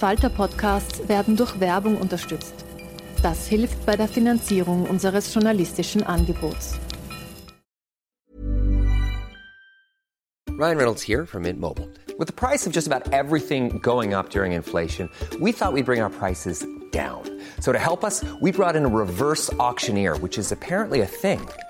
Falter-Podcasts werden durch Werbung unterstützt. Das hilft bei der Finanzierung unseres journalistischen Angebots. Ryan Reynolds here from Mint Mobile. With the price of just about everything going up during inflation, we thought we'd bring our prices down. So to help us, we brought in a reverse auctioneer, which is apparently a thing.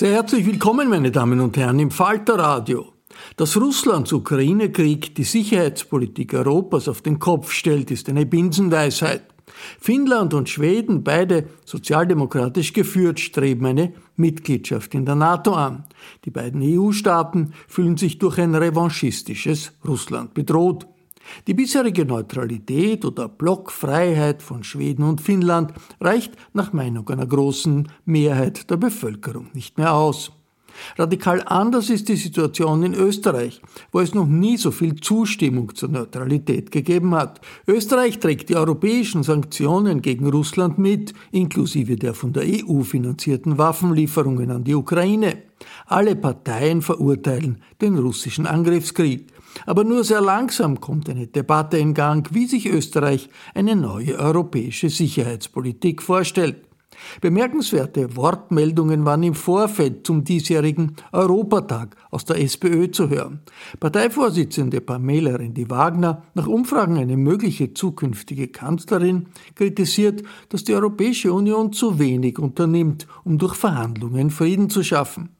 Sehr herzlich willkommen, meine Damen und Herren, im Falterradio. Dass Russlands Ukraine-Krieg die Sicherheitspolitik Europas auf den Kopf stellt, ist eine Binsenweisheit. Finnland und Schweden, beide sozialdemokratisch geführt, streben eine Mitgliedschaft in der NATO an. Die beiden EU-Staaten fühlen sich durch ein revanchistisches Russland bedroht. Die bisherige Neutralität oder Blockfreiheit von Schweden und Finnland reicht nach Meinung einer großen Mehrheit der Bevölkerung nicht mehr aus. Radikal anders ist die Situation in Österreich, wo es noch nie so viel Zustimmung zur Neutralität gegeben hat. Österreich trägt die europäischen Sanktionen gegen Russland mit, inklusive der von der EU finanzierten Waffenlieferungen an die Ukraine. Alle Parteien verurteilen den russischen Angriffskrieg. Aber nur sehr langsam kommt eine Debatte in Gang, wie sich Österreich eine neue europäische Sicherheitspolitik vorstellt. Bemerkenswerte Wortmeldungen waren im Vorfeld zum diesjährigen Europatag aus der SPÖ zu hören. Parteivorsitzende Pamela Rendi-Wagner, nach Umfragen eine mögliche zukünftige Kanzlerin, kritisiert, dass die Europäische Union zu wenig unternimmt, um durch Verhandlungen Frieden zu schaffen.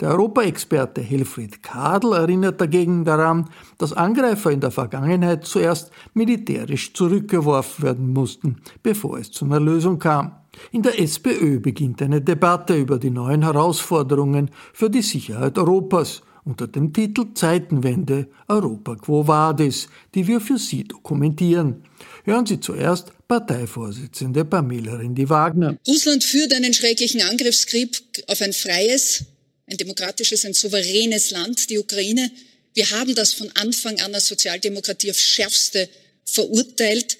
Der Europaexperte Helfried Kadel erinnert dagegen daran, dass Angreifer in der Vergangenheit zuerst militärisch zurückgeworfen werden mussten, bevor es zu einer Lösung kam. In der SPÖ beginnt eine Debatte über die neuen Herausforderungen für die Sicherheit Europas unter dem Titel Zeitenwende Europa Quo Vadis, die wir für Sie dokumentieren. Hören Sie zuerst Parteivorsitzende Pamela Rendi-Wagner. Russland führt einen schrecklichen Angriffskrieg auf ein freies, ein demokratisches, ein souveränes Land, die Ukraine. Wir haben das von Anfang an als Sozialdemokratie aufs Schärfste verurteilt.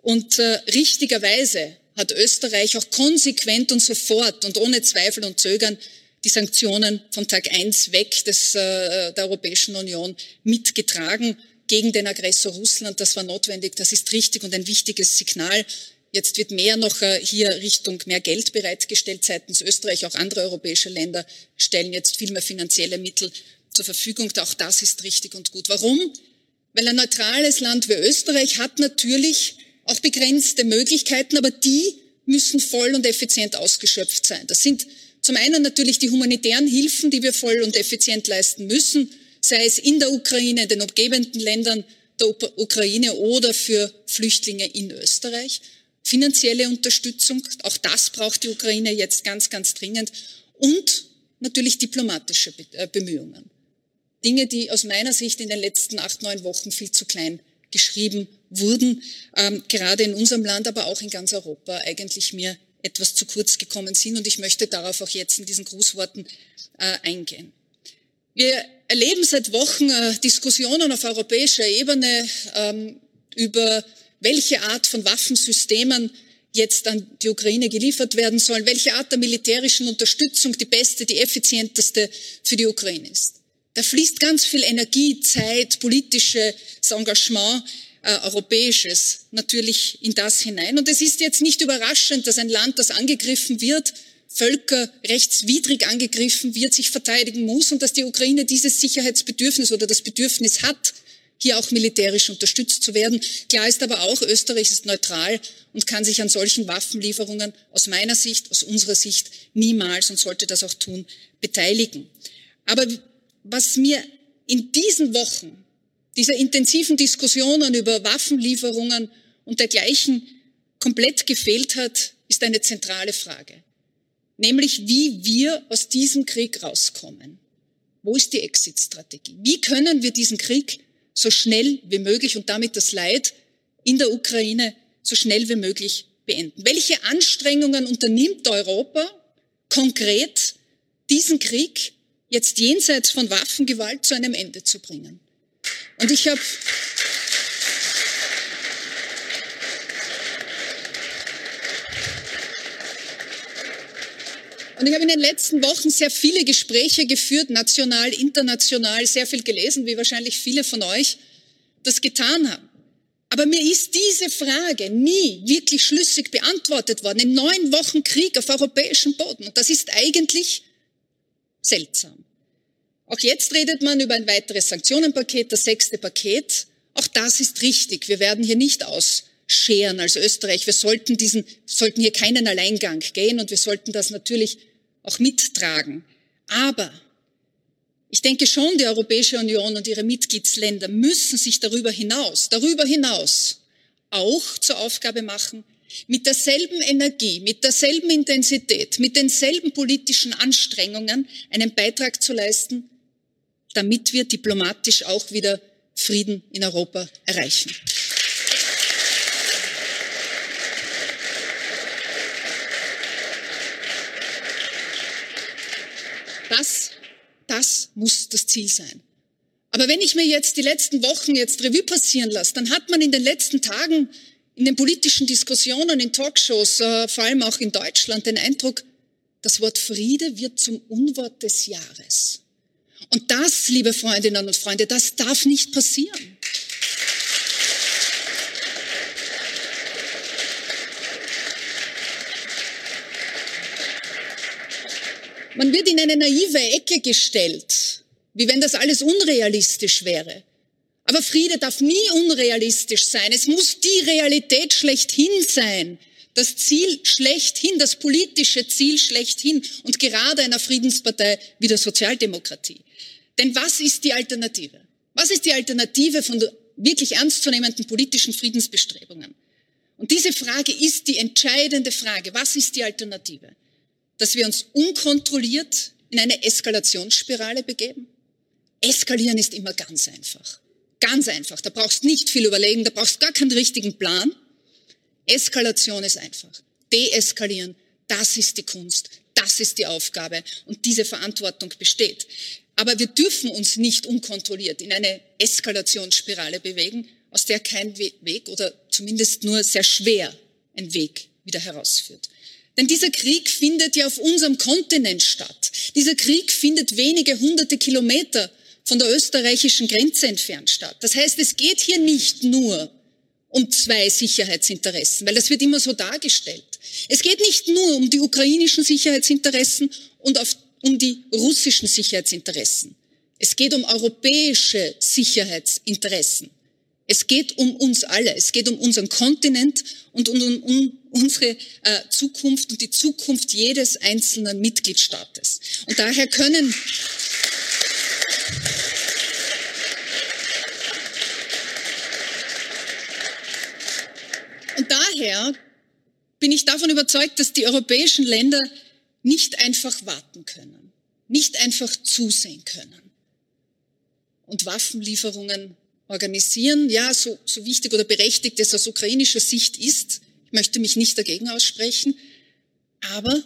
Und äh, richtigerweise hat Österreich auch konsequent und sofort und ohne Zweifel und Zögern die Sanktionen von Tag eins weg des, äh, der Europäischen Union mitgetragen gegen den Aggressor Russland. Das war notwendig, das ist richtig und ein wichtiges Signal. Jetzt wird mehr noch äh, hier Richtung mehr Geld bereitgestellt seitens Österreich. Auch andere europäische Länder stellen jetzt viel mehr finanzielle Mittel zur Verfügung. Auch das ist richtig und gut. Warum? Weil ein neutrales Land wie Österreich hat natürlich auch begrenzte Möglichkeiten, aber die müssen voll und effizient ausgeschöpft sein. Das sind zum einen natürlich die humanitären Hilfen, die wir voll und effizient leisten müssen, sei es in der Ukraine, in den umgebenden Ländern der Ukraine oder für Flüchtlinge in Österreich finanzielle Unterstützung. Auch das braucht die Ukraine jetzt ganz, ganz dringend. Und natürlich diplomatische äh, Bemühungen. Dinge, die aus meiner Sicht in den letzten acht, neun Wochen viel zu klein geschrieben wurden, ähm, gerade in unserem Land, aber auch in ganz Europa eigentlich mir etwas zu kurz gekommen sind. Und ich möchte darauf auch jetzt in diesen Grußworten äh, eingehen. Wir erleben seit Wochen äh, Diskussionen auf europäischer Ebene ähm, über welche Art von Waffensystemen jetzt an die Ukraine geliefert werden sollen, welche Art der militärischen Unterstützung die beste, die effizienteste für die Ukraine ist. Da fließt ganz viel Energie, Zeit, politisches Engagement, äh, europäisches natürlich in das hinein. Und es ist jetzt nicht überraschend, dass ein Land, das angegriffen wird, völkerrechtswidrig angegriffen wird, sich verteidigen muss und dass die Ukraine dieses Sicherheitsbedürfnis oder das Bedürfnis hat, hier auch militärisch unterstützt zu werden. Klar ist aber auch, Österreich ist neutral und kann sich an solchen Waffenlieferungen aus meiner Sicht, aus unserer Sicht niemals und sollte das auch tun, beteiligen. Aber was mir in diesen Wochen, dieser intensiven Diskussionen über Waffenlieferungen und dergleichen komplett gefehlt hat, ist eine zentrale Frage. Nämlich, wie wir aus diesem Krieg rauskommen. Wo ist die Exit-Strategie? Wie können wir diesen Krieg so schnell wie möglich und damit das Leid in der Ukraine so schnell wie möglich beenden? Welche Anstrengungen unternimmt Europa konkret, diesen Krieg jetzt jenseits von Waffengewalt zu einem Ende zu bringen? Und ich habe Und ich habe in den letzten Wochen sehr viele Gespräche geführt, national, international, sehr viel gelesen, wie wahrscheinlich viele von euch das getan haben. Aber mir ist diese Frage nie wirklich schlüssig beantwortet worden. In neun Wochen Krieg auf europäischem Boden. Und das ist eigentlich seltsam. Auch jetzt redet man über ein weiteres Sanktionenpaket, das sechste Paket. Auch das ist richtig. Wir werden hier nicht ausscheren als Österreich. Wir sollten diesen, sollten hier keinen Alleingang gehen und wir sollten das natürlich auch mittragen. Aber ich denke schon, die Europäische Union und ihre Mitgliedsländer müssen sich darüber hinaus, darüber hinaus auch zur Aufgabe machen, mit derselben Energie, mit derselben Intensität, mit denselben politischen Anstrengungen einen Beitrag zu leisten, damit wir diplomatisch auch wieder Frieden in Europa erreichen. Das, das muss das Ziel sein. Aber wenn ich mir jetzt die letzten Wochen jetzt Revue passieren lasse, dann hat man in den letzten Tagen in den politischen Diskussionen, in Talkshows, äh, vor allem auch in Deutschland, den Eindruck, das Wort Friede wird zum Unwort des Jahres. Und das, liebe Freundinnen und Freunde, das darf nicht passieren. Man wird in eine naive Ecke gestellt, wie wenn das alles unrealistisch wäre. Aber Friede darf nie unrealistisch sein. Es muss die Realität schlechthin sein. Das Ziel schlechthin, das politische Ziel schlechthin und gerade einer Friedenspartei wie der Sozialdemokratie. Denn was ist die Alternative? Was ist die Alternative von wirklich ernstzunehmenden politischen Friedensbestrebungen? Und diese Frage ist die entscheidende Frage. Was ist die Alternative? Dass wir uns unkontrolliert in eine Eskalationsspirale begeben? Eskalieren ist immer ganz einfach. Ganz einfach. Da brauchst nicht viel überlegen, da brauchst gar keinen richtigen Plan. Eskalation ist einfach. Deeskalieren, das ist die Kunst, das ist die Aufgabe und diese Verantwortung besteht. Aber wir dürfen uns nicht unkontrolliert in eine Eskalationsspirale bewegen, aus der kein Weg oder zumindest nur sehr schwer ein Weg wieder herausführt. Denn dieser Krieg findet ja auf unserem Kontinent statt. Dieser Krieg findet wenige hunderte Kilometer von der österreichischen Grenze entfernt statt. Das heißt, es geht hier nicht nur um zwei Sicherheitsinteressen, weil das wird immer so dargestellt. Es geht nicht nur um die ukrainischen Sicherheitsinteressen und auf, um die russischen Sicherheitsinteressen. Es geht um europäische Sicherheitsinteressen. Es geht um uns alle. Es geht um unseren Kontinent und um, um, unsere äh, Zukunft und die Zukunft jedes einzelnen Mitgliedstaates. Und daher können Und daher bin ich davon überzeugt, dass die europäischen Länder nicht einfach warten können, nicht einfach zusehen können und Waffenlieferungen organisieren. Ja, so, so wichtig oder berechtigt es aus ukrainischer Sicht ist, ich möchte mich nicht dagegen aussprechen. Aber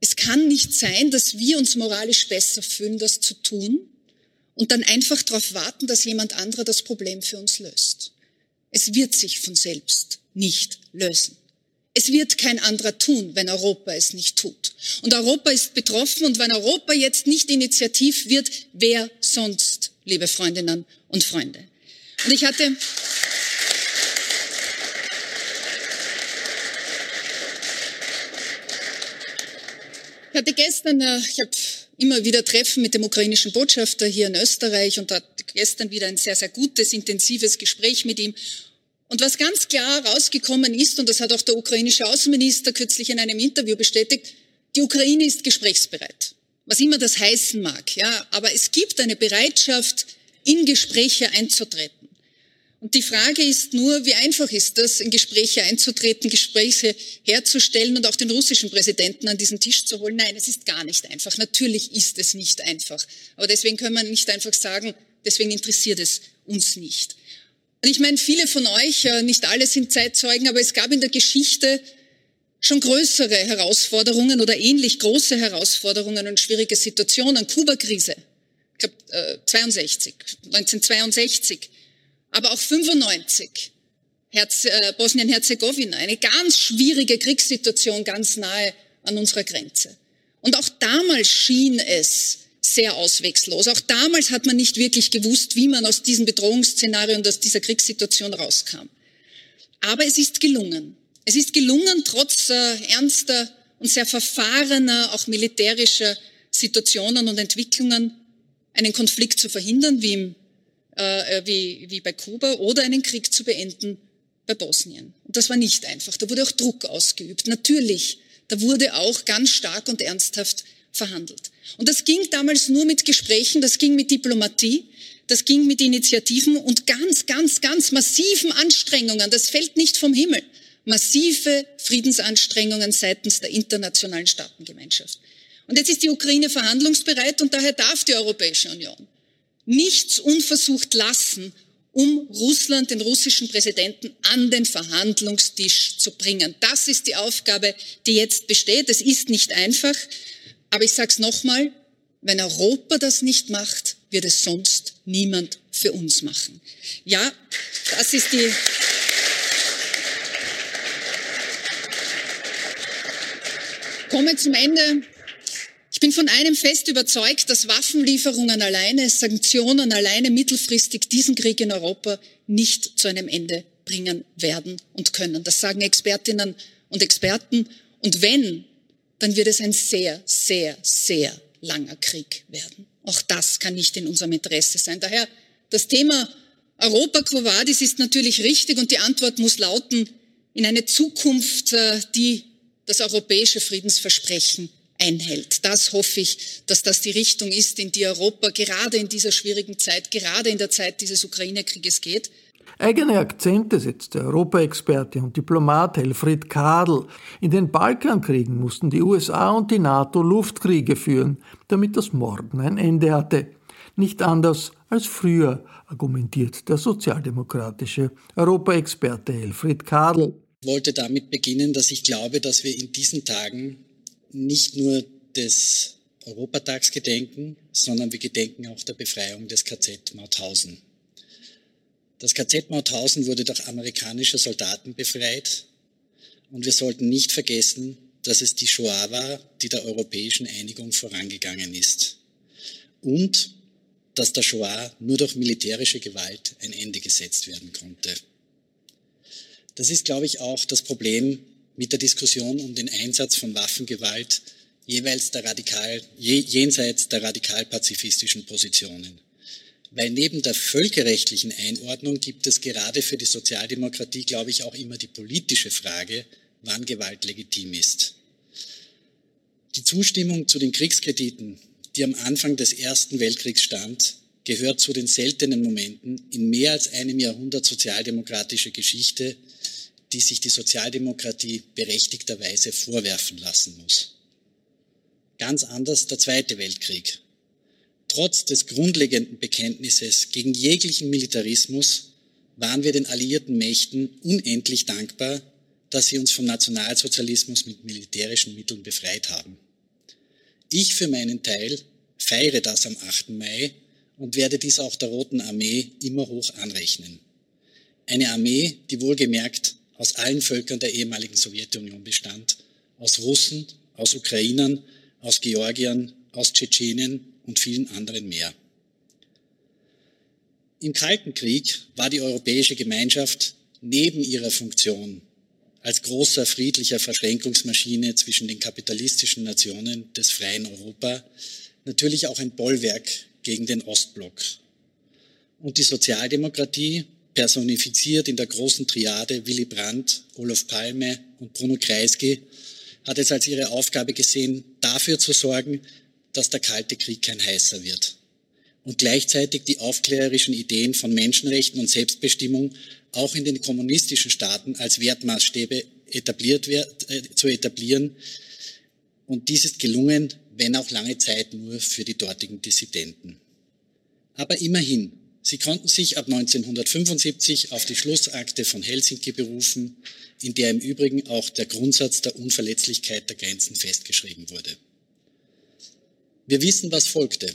es kann nicht sein, dass wir uns moralisch besser fühlen, das zu tun und dann einfach darauf warten, dass jemand anderer das Problem für uns löst. Es wird sich von selbst nicht lösen. Es wird kein anderer tun, wenn Europa es nicht tut. Und Europa ist betroffen und wenn Europa jetzt nicht initiativ wird, wer sonst, liebe Freundinnen und Freunde? Und ich hatte, ich hatte gestern, äh, ich habe immer wieder Treffen mit dem ukrainischen Botschafter hier in Österreich und hatte gestern wieder ein sehr, sehr gutes, intensives Gespräch mit ihm. Und was ganz klar rausgekommen ist, und das hat auch der ukrainische Außenminister kürzlich in einem Interview bestätigt, die Ukraine ist gesprächsbereit. Was immer das heißen mag, ja. Aber es gibt eine Bereitschaft, in Gespräche einzutreten. Und die Frage ist nur, wie einfach ist das, in Gespräche einzutreten, Gespräche herzustellen und auch den russischen Präsidenten an diesen Tisch zu holen? Nein, es ist gar nicht einfach. Natürlich ist es nicht einfach. Aber deswegen können wir nicht einfach sagen, deswegen interessiert es uns nicht. Und ich meine, viele von euch, äh, nicht alle sind Zeitzeugen, aber es gab in der Geschichte schon größere Herausforderungen oder ähnlich große Herausforderungen und schwierige Situationen. Kuba-Krise, ich glaube 62, 1962, aber auch 95. Herz, äh, Bosnien-Herzegowina, eine ganz schwierige Kriegssituation ganz nahe an unserer Grenze. Und auch damals schien es sehr auswegslos. Auch damals hat man nicht wirklich gewusst, wie man aus diesem Bedrohungsszenario und aus dieser Kriegssituation rauskam. Aber es ist gelungen. Es ist gelungen, trotz äh, ernster und sehr verfahrener, auch militärischer Situationen und Entwicklungen, einen Konflikt zu verhindern, wie, im, äh, äh, wie, wie bei Kuba, oder einen Krieg zu beenden bei Bosnien. Und das war nicht einfach. Da wurde auch Druck ausgeübt. Natürlich, da wurde auch ganz stark und ernsthaft verhandelt. Und das ging damals nur mit Gesprächen, das ging mit Diplomatie, das ging mit Initiativen und ganz, ganz, ganz massiven Anstrengungen. Das fällt nicht vom Himmel. Massive Friedensanstrengungen seitens der internationalen Staatengemeinschaft. Und jetzt ist die Ukraine verhandlungsbereit und daher darf die Europäische Union nichts unversucht lassen, um Russland, den russischen Präsidenten, an den Verhandlungstisch zu bringen. Das ist die Aufgabe, die jetzt besteht. Es ist nicht einfach. Aber ich sage es nochmal, wenn Europa das nicht macht, wird es sonst niemand für uns machen. Ja, das ist die. Komme zum Ende. Ich bin von einem fest überzeugt, dass Waffenlieferungen alleine, Sanktionen alleine mittelfristig diesen Krieg in Europa nicht zu einem Ende bringen werden und können. Das sagen Expertinnen und Experten. Und wenn dann wird es ein sehr, sehr, sehr langer Krieg werden. Auch das kann nicht in unserem Interesse sein. Daher das Thema Europa Quo Vadis ist natürlich richtig und die Antwort muss lauten in eine Zukunft, äh, die das europäische Friedensversprechen einhält. Das hoffe ich, dass das die Richtung ist, in die Europa gerade in dieser schwierigen Zeit, gerade in der Zeit dieses Ukraine-Krieges geht. Eigene Akzente setzt der Europaexperte und Diplomat Helfried Kadel. In den Balkankriegen mussten die USA und die NATO Luftkriege führen, damit das Morden ein Ende hatte. Nicht anders als früher, argumentiert der sozialdemokratische Europaexperte Helfried Kadel. Wollte damit beginnen, dass ich glaube, dass wir in diesen Tagen nicht nur des Europatags gedenken, sondern wir gedenken auch der Befreiung des KZ Mauthausen. Das KZ Mauthausen wurde durch amerikanische Soldaten befreit. Und wir sollten nicht vergessen, dass es die Shoah war, die der europäischen Einigung vorangegangen ist. Und dass der Shoah nur durch militärische Gewalt ein Ende gesetzt werden konnte. Das ist, glaube ich, auch das Problem mit der Diskussion um den Einsatz von Waffengewalt jeweils der radikal, jenseits der radikal-pazifistischen Positionen. Weil neben der völkerrechtlichen Einordnung gibt es gerade für die Sozialdemokratie, glaube ich, auch immer die politische Frage, wann Gewalt legitim ist. Die Zustimmung zu den Kriegskrediten, die am Anfang des Ersten Weltkriegs stand, gehört zu den seltenen Momenten in mehr als einem Jahrhundert sozialdemokratische Geschichte, die sich die Sozialdemokratie berechtigterweise vorwerfen lassen muss. Ganz anders der Zweite Weltkrieg, Trotz des grundlegenden Bekenntnisses gegen jeglichen Militarismus waren wir den alliierten Mächten unendlich dankbar, dass sie uns vom Nationalsozialismus mit militärischen Mitteln befreit haben. Ich für meinen Teil feiere das am 8. Mai und werde dies auch der Roten Armee immer hoch anrechnen. Eine Armee, die wohlgemerkt aus allen Völkern der ehemaligen Sowjetunion bestand, aus Russen, aus Ukrainern, aus Georgiern, aus Tschetschenen und vielen anderen mehr. Im Kalten Krieg war die europäische Gemeinschaft neben ihrer Funktion als großer friedlicher Verschränkungsmaschine zwischen den kapitalistischen Nationen des freien Europa natürlich auch ein Bollwerk gegen den Ostblock. Und die Sozialdemokratie, personifiziert in der großen Triade Willy Brandt, Olof Palme und Bruno Kreisky, hat es als ihre Aufgabe gesehen, dafür zu sorgen, dass der Kalte Krieg kein heißer wird und gleichzeitig die aufklärerischen Ideen von Menschenrechten und Selbstbestimmung auch in den kommunistischen Staaten als Wertmaßstäbe etabliert wird, äh, zu etablieren. Und dies ist gelungen, wenn auch lange Zeit nur für die dortigen Dissidenten. Aber immerhin, sie konnten sich ab 1975 auf die Schlussakte von Helsinki berufen, in der im Übrigen auch der Grundsatz der Unverletzlichkeit der Grenzen festgeschrieben wurde. Wir wissen, was folgte.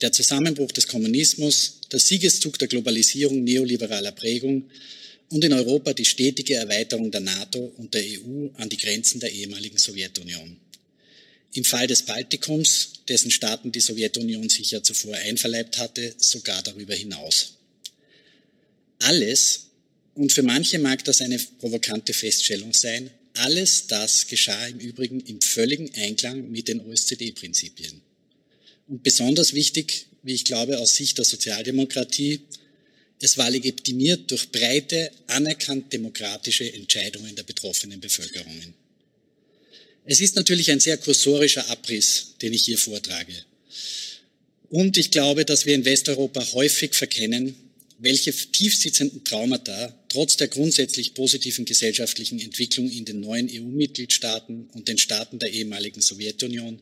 Der Zusammenbruch des Kommunismus, der Siegeszug der Globalisierung neoliberaler Prägung und in Europa die stetige Erweiterung der NATO und der EU an die Grenzen der ehemaligen Sowjetunion. Im Fall des Baltikums, dessen Staaten die Sowjetunion sich ja zuvor einverleibt hatte, sogar darüber hinaus. Alles, und für manche mag das eine provokante Feststellung sein, alles das geschah im Übrigen im völligen Einklang mit den OSZE-Prinzipien. Und besonders wichtig, wie ich glaube, aus Sicht der Sozialdemokratie, es war legitimiert durch breite, anerkannt demokratische Entscheidungen der betroffenen Bevölkerungen. Es ist natürlich ein sehr kursorischer Abriss, den ich hier vortrage. Und ich glaube, dass wir in Westeuropa häufig verkennen, welche tiefsitzenden Traumata trotz der grundsätzlich positiven gesellschaftlichen Entwicklung in den neuen EU-Mitgliedstaaten und den Staaten der ehemaligen Sowjetunion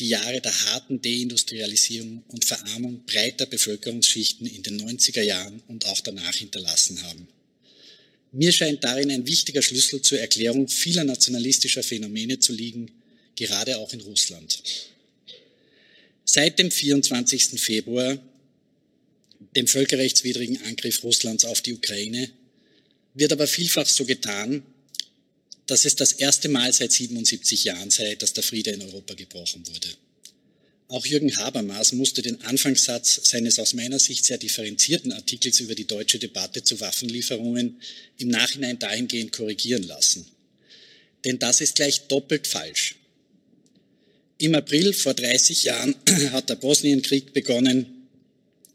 die Jahre der harten Deindustrialisierung und Verarmung breiter Bevölkerungsschichten in den 90er Jahren und auch danach hinterlassen haben. Mir scheint darin ein wichtiger Schlüssel zur Erklärung vieler nationalistischer Phänomene zu liegen, gerade auch in Russland. Seit dem 24. Februar, dem völkerrechtswidrigen Angriff Russlands auf die Ukraine, wird aber vielfach so getan, dass es das erste Mal seit 77 Jahren sei, dass der Friede in Europa gebrochen wurde. Auch Jürgen Habermas musste den Anfangssatz seines aus meiner Sicht sehr differenzierten Artikels über die deutsche Debatte zu Waffenlieferungen im Nachhinein dahingehend korrigieren lassen. Denn das ist gleich doppelt falsch. Im April vor 30 Jahren hat der Bosnienkrieg begonnen,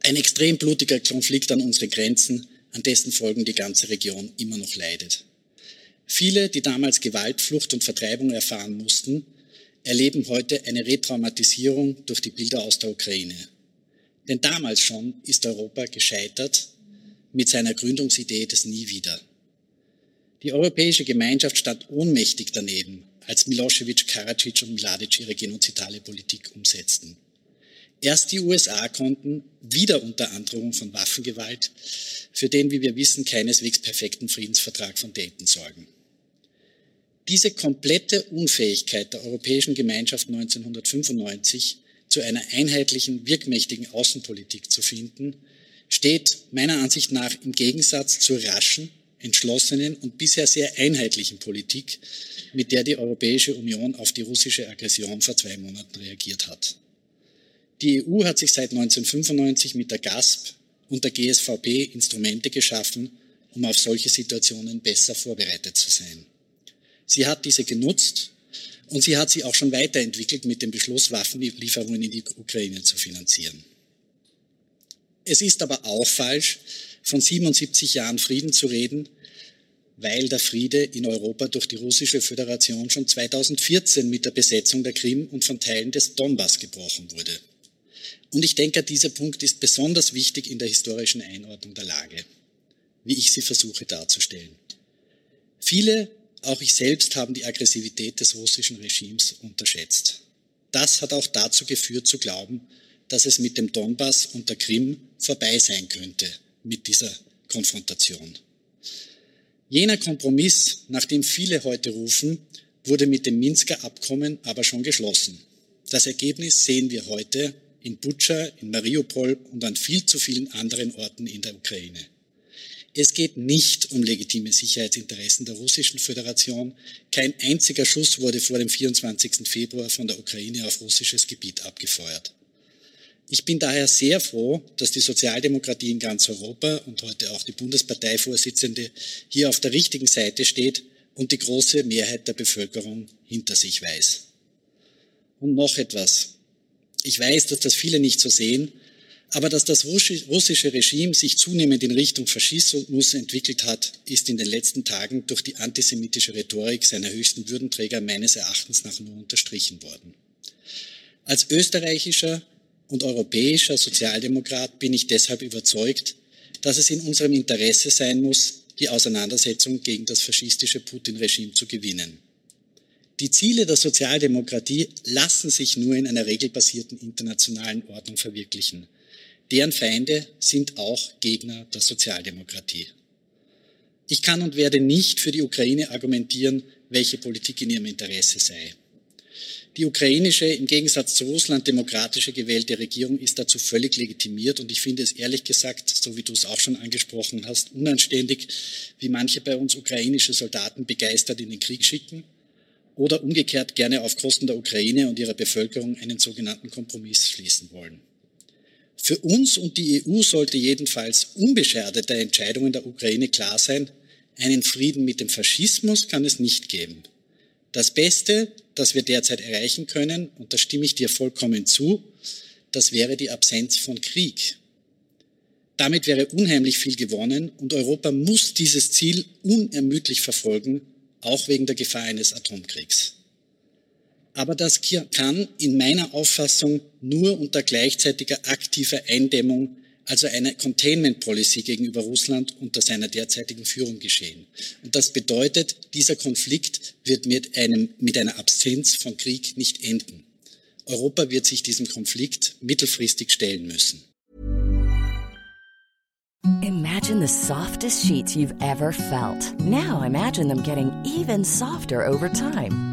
ein extrem blutiger Konflikt an unsere Grenzen, an dessen Folgen die ganze Region immer noch leidet. Viele, die damals Gewalt, Flucht und Vertreibung erfahren mussten, erleben heute eine Retraumatisierung durch die Bilder aus der Ukraine. Denn damals schon ist Europa gescheitert mit seiner Gründungsidee des Nie wieder. Die europäische Gemeinschaft stand ohnmächtig daneben, als Milosevic, Karadzic und Mladic ihre genozidale Politik umsetzten. Erst die USA konnten, wieder unter Androhung von Waffengewalt, für den, wie wir wissen, keineswegs perfekten Friedensvertrag von Dayton sorgen. Diese komplette Unfähigkeit der Europäischen Gemeinschaft 1995 zu einer einheitlichen, wirkmächtigen Außenpolitik zu finden, steht meiner Ansicht nach im Gegensatz zur raschen, entschlossenen und bisher sehr einheitlichen Politik, mit der die Europäische Union auf die russische Aggression vor zwei Monaten reagiert hat. Die EU hat sich seit 1995 mit der GASP und der GSVP Instrumente geschaffen, um auf solche Situationen besser vorbereitet zu sein. Sie hat diese genutzt und sie hat sie auch schon weiterentwickelt mit dem Beschluss, Waffenlieferungen in die Ukraine zu finanzieren. Es ist aber auch falsch, von 77 Jahren Frieden zu reden, weil der Friede in Europa durch die russische Föderation schon 2014 mit der Besetzung der Krim und von Teilen des Donbass gebrochen wurde. Und ich denke, dieser Punkt ist besonders wichtig in der historischen Einordnung der Lage, wie ich sie versuche darzustellen. Viele auch ich selbst haben die Aggressivität des russischen Regimes unterschätzt. Das hat auch dazu geführt zu glauben, dass es mit dem Donbass und der Krim vorbei sein könnte mit dieser Konfrontation. Jener Kompromiss, nach dem viele heute rufen, wurde mit dem Minsker Abkommen aber schon geschlossen. Das Ergebnis sehen wir heute in Butscha, in Mariupol und an viel zu vielen anderen Orten in der Ukraine. Es geht nicht um legitime Sicherheitsinteressen der Russischen Föderation. Kein einziger Schuss wurde vor dem 24. Februar von der Ukraine auf russisches Gebiet abgefeuert. Ich bin daher sehr froh, dass die Sozialdemokratie in ganz Europa und heute auch die Bundesparteivorsitzende hier auf der richtigen Seite steht und die große Mehrheit der Bevölkerung hinter sich weiß. Und noch etwas. Ich weiß, dass das viele nicht so sehen, aber dass das russische Regime sich zunehmend in Richtung Faschismus entwickelt hat, ist in den letzten Tagen durch die antisemitische Rhetorik seiner höchsten Würdenträger meines Erachtens nach nur unterstrichen worden. Als österreichischer und europäischer Sozialdemokrat bin ich deshalb überzeugt, dass es in unserem Interesse sein muss, die Auseinandersetzung gegen das faschistische Putin-Regime zu gewinnen. Die Ziele der Sozialdemokratie lassen sich nur in einer regelbasierten internationalen Ordnung verwirklichen. Deren Feinde sind auch Gegner der Sozialdemokratie. Ich kann und werde nicht für die Ukraine argumentieren, welche Politik in ihrem Interesse sei. Die ukrainische, im Gegensatz zu Russland demokratische gewählte Regierung ist dazu völlig legitimiert und ich finde es ehrlich gesagt, so wie du es auch schon angesprochen hast, unanständig, wie manche bei uns ukrainische Soldaten begeistert in den Krieg schicken oder umgekehrt gerne auf Kosten der Ukraine und ihrer Bevölkerung einen sogenannten Kompromiss schließen wollen. Für uns und die EU sollte jedenfalls unbeschadet der Entscheidungen der Ukraine klar sein, einen Frieden mit dem Faschismus kann es nicht geben. Das Beste, das wir derzeit erreichen können, und da stimme ich dir vollkommen zu, das wäre die Absenz von Krieg. Damit wäre unheimlich viel gewonnen und Europa muss dieses Ziel unermüdlich verfolgen, auch wegen der Gefahr eines Atomkriegs. Aber das kann in meiner Auffassung nur unter gleichzeitiger aktiver Eindämmung also eine Containment Policy gegenüber Russland unter seiner derzeitigen Führung geschehen. Und das bedeutet, dieser Konflikt wird mit, einem, mit einer Absenz von Krieg nicht enden. Europa wird sich diesem Konflikt mittelfristig stellen müssen. Imagine the softest sheets you've ever felt. Now imagine them getting even softer over time.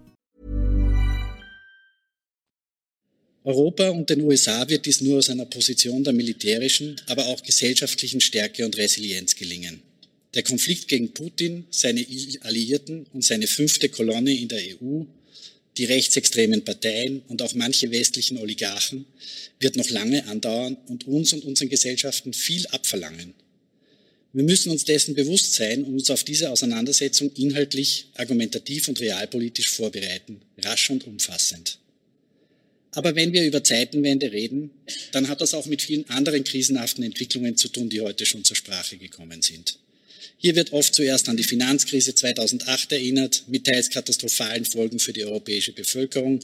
Europa und den USA wird dies nur aus einer Position der militärischen, aber auch gesellschaftlichen Stärke und Resilienz gelingen. Der Konflikt gegen Putin, seine Alliierten und seine fünfte Kolonne in der EU, die rechtsextremen Parteien und auch manche westlichen Oligarchen wird noch lange andauern und uns und unseren Gesellschaften viel abverlangen. Wir müssen uns dessen bewusst sein und uns auf diese Auseinandersetzung inhaltlich, argumentativ und realpolitisch vorbereiten, rasch und umfassend. Aber wenn wir über Zeitenwende reden, dann hat das auch mit vielen anderen krisenhaften Entwicklungen zu tun, die heute schon zur Sprache gekommen sind. Hier wird oft zuerst an die Finanzkrise 2008 erinnert, mit teils katastrophalen Folgen für die europäische Bevölkerung,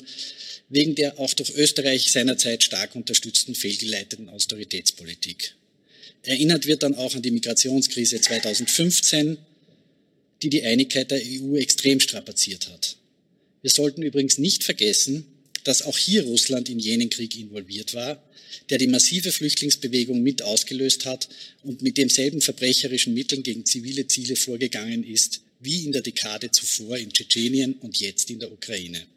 wegen der auch durch Österreich seinerzeit stark unterstützten fehlgeleiteten Austeritätspolitik. Erinnert wird dann auch an die Migrationskrise 2015, die die Einigkeit der EU extrem strapaziert hat. Wir sollten übrigens nicht vergessen, dass auch hier Russland in jenen Krieg involviert war, der die massive Flüchtlingsbewegung mit ausgelöst hat und mit demselben verbrecherischen Mitteln gegen zivile Ziele vorgegangen ist, wie in der Dekade zuvor in Tschetschenien und jetzt in der Ukraine.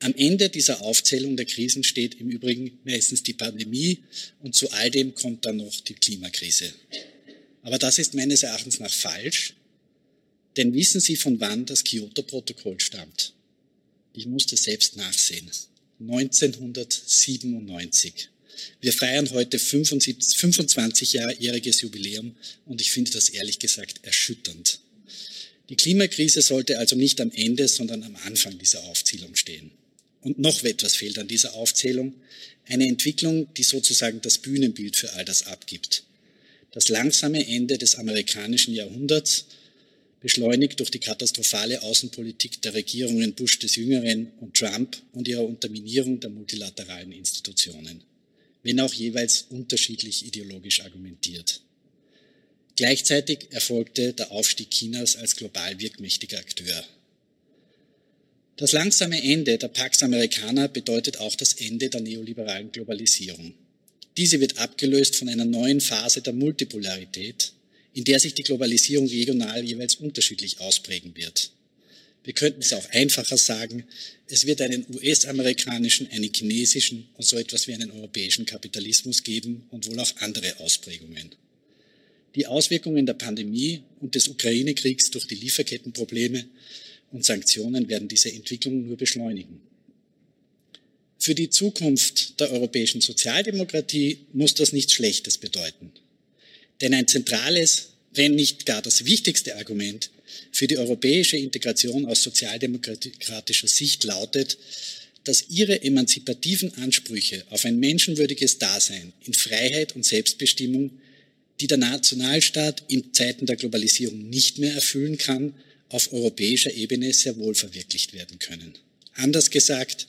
Am Ende dieser Aufzählung der Krisen steht im Übrigen meistens die Pandemie und zu all dem kommt dann noch die Klimakrise. Aber das ist meines Erachtens nach falsch, denn wissen Sie, von wann das Kyoto-Protokoll stammt? Ich musste selbst nachsehen. 1997. Wir feiern heute 25-jähriges Jubiläum und ich finde das ehrlich gesagt erschütternd. Die Klimakrise sollte also nicht am Ende, sondern am Anfang dieser Aufzählung stehen. Und noch etwas fehlt an dieser Aufzählung. Eine Entwicklung, die sozusagen das Bühnenbild für all das abgibt. Das langsame Ende des amerikanischen Jahrhunderts beschleunigt durch die katastrophale Außenpolitik der Regierungen Bush des Jüngeren und Trump und ihrer Unterminierung der multilateralen Institutionen, wenn auch jeweils unterschiedlich ideologisch argumentiert. Gleichzeitig erfolgte der Aufstieg Chinas als global wirkmächtiger Akteur. Das langsame Ende der Pax Americana bedeutet auch das Ende der neoliberalen Globalisierung. Diese wird abgelöst von einer neuen Phase der Multipolarität, in der sich die Globalisierung regional jeweils unterschiedlich ausprägen wird. Wir könnten es auch einfacher sagen, es wird einen US-amerikanischen, einen chinesischen und so etwas wie einen europäischen Kapitalismus geben und wohl auch andere Ausprägungen. Die Auswirkungen der Pandemie und des Ukraine-Kriegs durch die Lieferkettenprobleme und Sanktionen werden diese Entwicklung nur beschleunigen. Für die Zukunft der europäischen Sozialdemokratie muss das nichts Schlechtes bedeuten. Denn ein zentrales, wenn nicht gar das wichtigste Argument für die europäische Integration aus sozialdemokratischer Sicht lautet, dass ihre emanzipativen Ansprüche auf ein menschenwürdiges Dasein in Freiheit und Selbstbestimmung, die der Nationalstaat in Zeiten der Globalisierung nicht mehr erfüllen kann, auf europäischer Ebene sehr wohl verwirklicht werden können. Anders gesagt,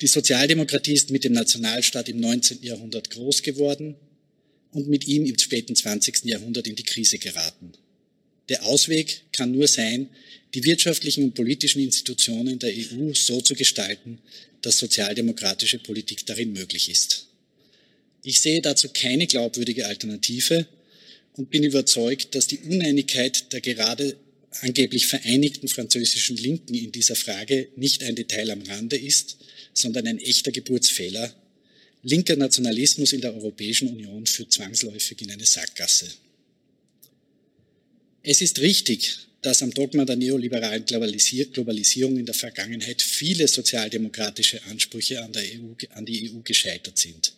die Sozialdemokratie ist mit dem Nationalstaat im 19. Jahrhundert groß geworden und mit ihm im späten 20. Jahrhundert in die Krise geraten. Der Ausweg kann nur sein, die wirtschaftlichen und politischen Institutionen der EU so zu gestalten, dass sozialdemokratische Politik darin möglich ist. Ich sehe dazu keine glaubwürdige Alternative und bin überzeugt, dass die Uneinigkeit der gerade angeblich vereinigten französischen Linken in dieser Frage nicht ein Detail am Rande ist, sondern ein echter Geburtsfehler, Linker Nationalismus in der Europäischen Union führt zwangsläufig in eine Sackgasse. Es ist richtig, dass am Dogma der neoliberalen Globalisierung in der Vergangenheit viele sozialdemokratische Ansprüche an, EU, an die EU gescheitert sind.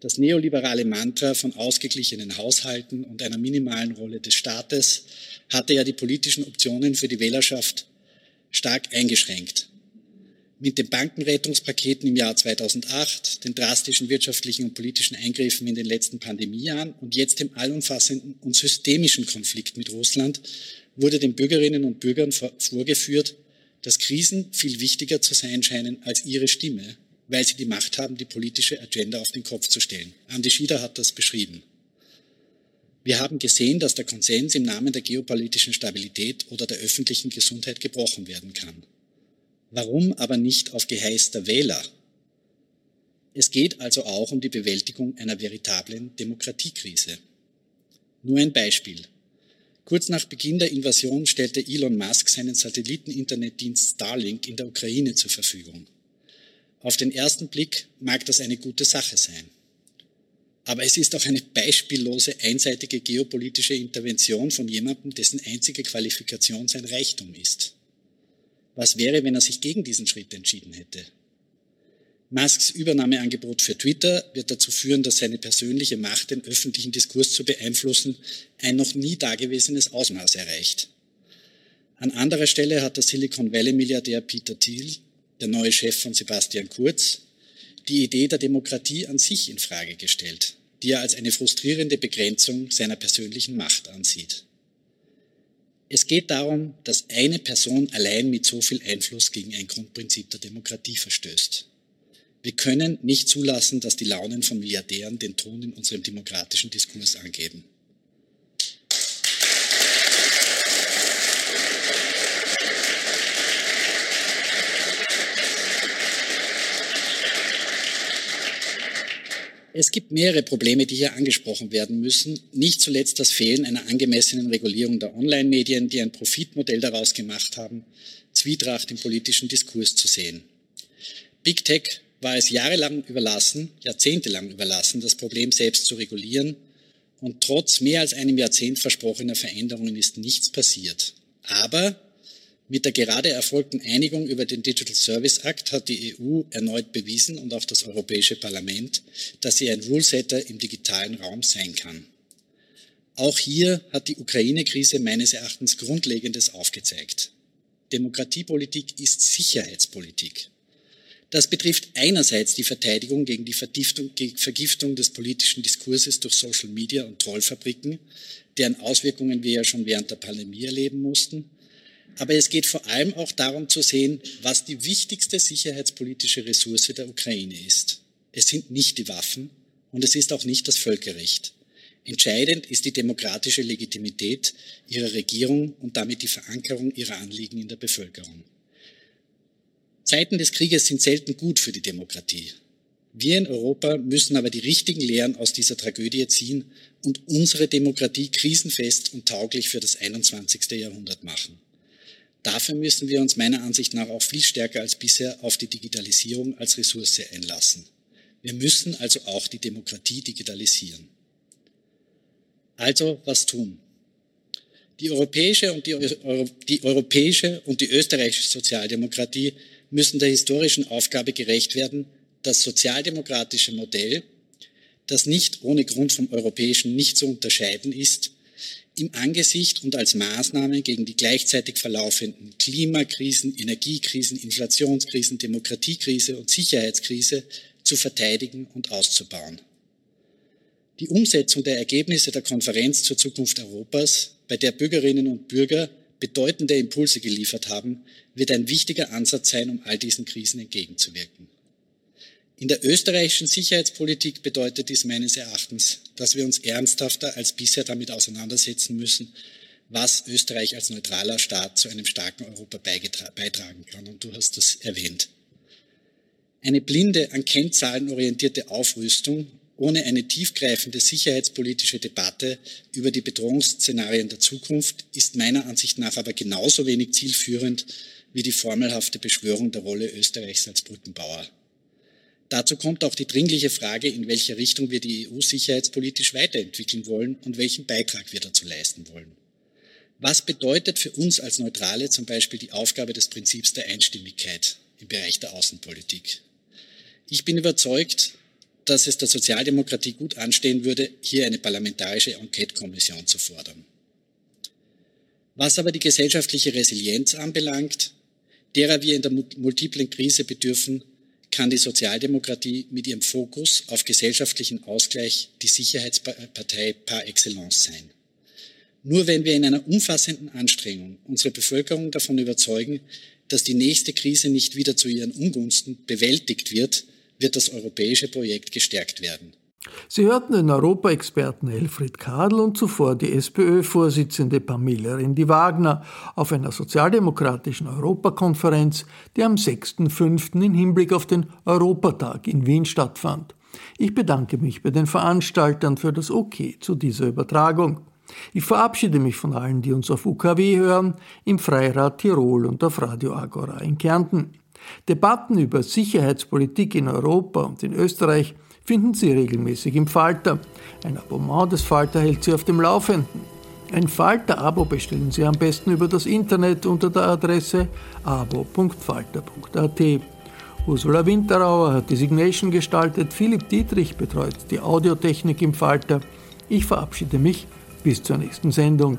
Das neoliberale Mantra von ausgeglichenen Haushalten und einer minimalen Rolle des Staates hatte ja die politischen Optionen für die Wählerschaft stark eingeschränkt mit den Bankenrettungspaketen im Jahr 2008, den drastischen wirtschaftlichen und politischen Eingriffen in den letzten Pandemiejahren und jetzt dem allumfassenden und systemischen Konflikt mit Russland wurde den Bürgerinnen und Bürgern vorgeführt, dass Krisen viel wichtiger zu sein scheinen als ihre Stimme, weil sie die Macht haben, die politische Agenda auf den Kopf zu stellen. Andi Schieder hat das beschrieben. Wir haben gesehen, dass der Konsens im Namen der geopolitischen Stabilität oder der öffentlichen Gesundheit gebrochen werden kann. Warum aber nicht auf Geheiß der Wähler? Es geht also auch um die Bewältigung einer veritablen Demokratiekrise. Nur ein Beispiel. Kurz nach Beginn der Invasion stellte Elon Musk seinen Satelliten-Internetdienst Starlink in der Ukraine zur Verfügung. Auf den ersten Blick mag das eine gute Sache sein. Aber es ist auch eine beispiellose, einseitige geopolitische Intervention von jemandem, dessen einzige Qualifikation sein Reichtum ist. Was wäre, wenn er sich gegen diesen Schritt entschieden hätte? Musks Übernahmeangebot für Twitter wird dazu führen, dass seine persönliche Macht, den öffentlichen Diskurs zu beeinflussen, ein noch nie dagewesenes Ausmaß erreicht. An anderer Stelle hat der Silicon Valley-Milliardär Peter Thiel, der neue Chef von Sebastian Kurz, die Idee der Demokratie an sich in Frage gestellt, die er als eine frustrierende Begrenzung seiner persönlichen Macht ansieht. Es geht darum, dass eine Person allein mit so viel Einfluss gegen ein Grundprinzip der Demokratie verstößt. Wir können nicht zulassen, dass die Launen von Milliardären den Ton in unserem demokratischen Diskurs angeben. Es gibt mehrere Probleme, die hier angesprochen werden müssen. Nicht zuletzt das Fehlen einer angemessenen Regulierung der Online-Medien, die ein Profitmodell daraus gemacht haben, Zwietracht im politischen Diskurs zu sehen. Big Tech war es jahrelang überlassen, jahrzehntelang überlassen, das Problem selbst zu regulieren. Und trotz mehr als einem Jahrzehnt versprochener Veränderungen ist nichts passiert. Aber mit der gerade erfolgten Einigung über den Digital Service Act hat die EU erneut bewiesen und auch das Europäische Parlament, dass sie ein Rulesetter im digitalen Raum sein kann. Auch hier hat die Ukraine-Krise meines Erachtens Grundlegendes aufgezeigt. Demokratiepolitik ist Sicherheitspolitik. Das betrifft einerseits die Verteidigung gegen die Vergiftung des politischen Diskurses durch Social Media und Trollfabriken, deren Auswirkungen wir ja schon während der Pandemie erleben mussten. Aber es geht vor allem auch darum zu sehen, was die wichtigste sicherheitspolitische Ressource der Ukraine ist. Es sind nicht die Waffen und es ist auch nicht das Völkerrecht. Entscheidend ist die demokratische Legitimität ihrer Regierung und damit die Verankerung ihrer Anliegen in der Bevölkerung. Zeiten des Krieges sind selten gut für die Demokratie. Wir in Europa müssen aber die richtigen Lehren aus dieser Tragödie ziehen und unsere Demokratie krisenfest und tauglich für das 21. Jahrhundert machen. Dafür müssen wir uns meiner Ansicht nach auch viel stärker als bisher auf die Digitalisierung als Ressource einlassen. Wir müssen also auch die Demokratie digitalisieren. Also was tun? Die europäische und die, Euro, die europäische und die österreichische Sozialdemokratie müssen der historischen Aufgabe gerecht werden, das sozialdemokratische Modell, das nicht ohne Grund vom europäischen nicht zu unterscheiden ist, im Angesicht und als Maßnahme gegen die gleichzeitig verlaufenden Klimakrisen, Energiekrisen, Inflationskrisen, Demokratiekrise und Sicherheitskrise zu verteidigen und auszubauen. Die Umsetzung der Ergebnisse der Konferenz zur Zukunft Europas, bei der Bürgerinnen und Bürger bedeutende Impulse geliefert haben, wird ein wichtiger Ansatz sein, um all diesen Krisen entgegenzuwirken. In der österreichischen Sicherheitspolitik bedeutet dies meines Erachtens, dass wir uns ernsthafter als bisher damit auseinandersetzen müssen, was Österreich als neutraler Staat zu einem starken Europa beitragen kann. Und du hast das erwähnt. Eine blinde, an Kennzahlen orientierte Aufrüstung ohne eine tiefgreifende sicherheitspolitische Debatte über die Bedrohungsszenarien der Zukunft ist meiner Ansicht nach aber genauso wenig zielführend wie die formelhafte Beschwörung der Rolle Österreichs als Brückenbauer. Dazu kommt auch die dringliche Frage, in welche Richtung wir die EU sicherheitspolitisch weiterentwickeln wollen und welchen Beitrag wir dazu leisten wollen. Was bedeutet für uns als Neutrale zum Beispiel die Aufgabe des Prinzips der Einstimmigkeit im Bereich der Außenpolitik? Ich bin überzeugt, dass es der Sozialdemokratie gut anstehen würde, hier eine parlamentarische Enquete-Kommission zu fordern. Was aber die gesellschaftliche Resilienz anbelangt, derer wir in der multiplen Krise bedürfen, kann die Sozialdemokratie mit ihrem Fokus auf gesellschaftlichen Ausgleich die Sicherheitspartei par excellence sein. Nur wenn wir in einer umfassenden Anstrengung unsere Bevölkerung davon überzeugen, dass die nächste Krise nicht wieder zu ihren Ungunsten bewältigt wird, wird das europäische Projekt gestärkt werden. Sie hörten den Europaexperten Elfried Kadel und zuvor die SPÖ-Vorsitzende Pamela Rendi-Wagner auf einer sozialdemokratischen Europakonferenz, die am 6.5. in Hinblick auf den Europatag in Wien stattfand. Ich bedanke mich bei den Veranstaltern für das Okay zu dieser Übertragung. Ich verabschiede mich von allen, die uns auf UKW hören, im Freirad Tirol und auf Radio Agora in Kärnten. Debatten über Sicherheitspolitik in Europa und in Österreich finden Sie regelmäßig im Falter. Ein Abonnement des Falter hält Sie auf dem Laufenden. Ein Falter-Abo bestellen Sie am besten über das Internet unter der Adresse abo.falter.at. Ursula Winterauer hat die Signation gestaltet, Philipp Dietrich betreut die Audiotechnik im Falter. Ich verabschiede mich bis zur nächsten Sendung.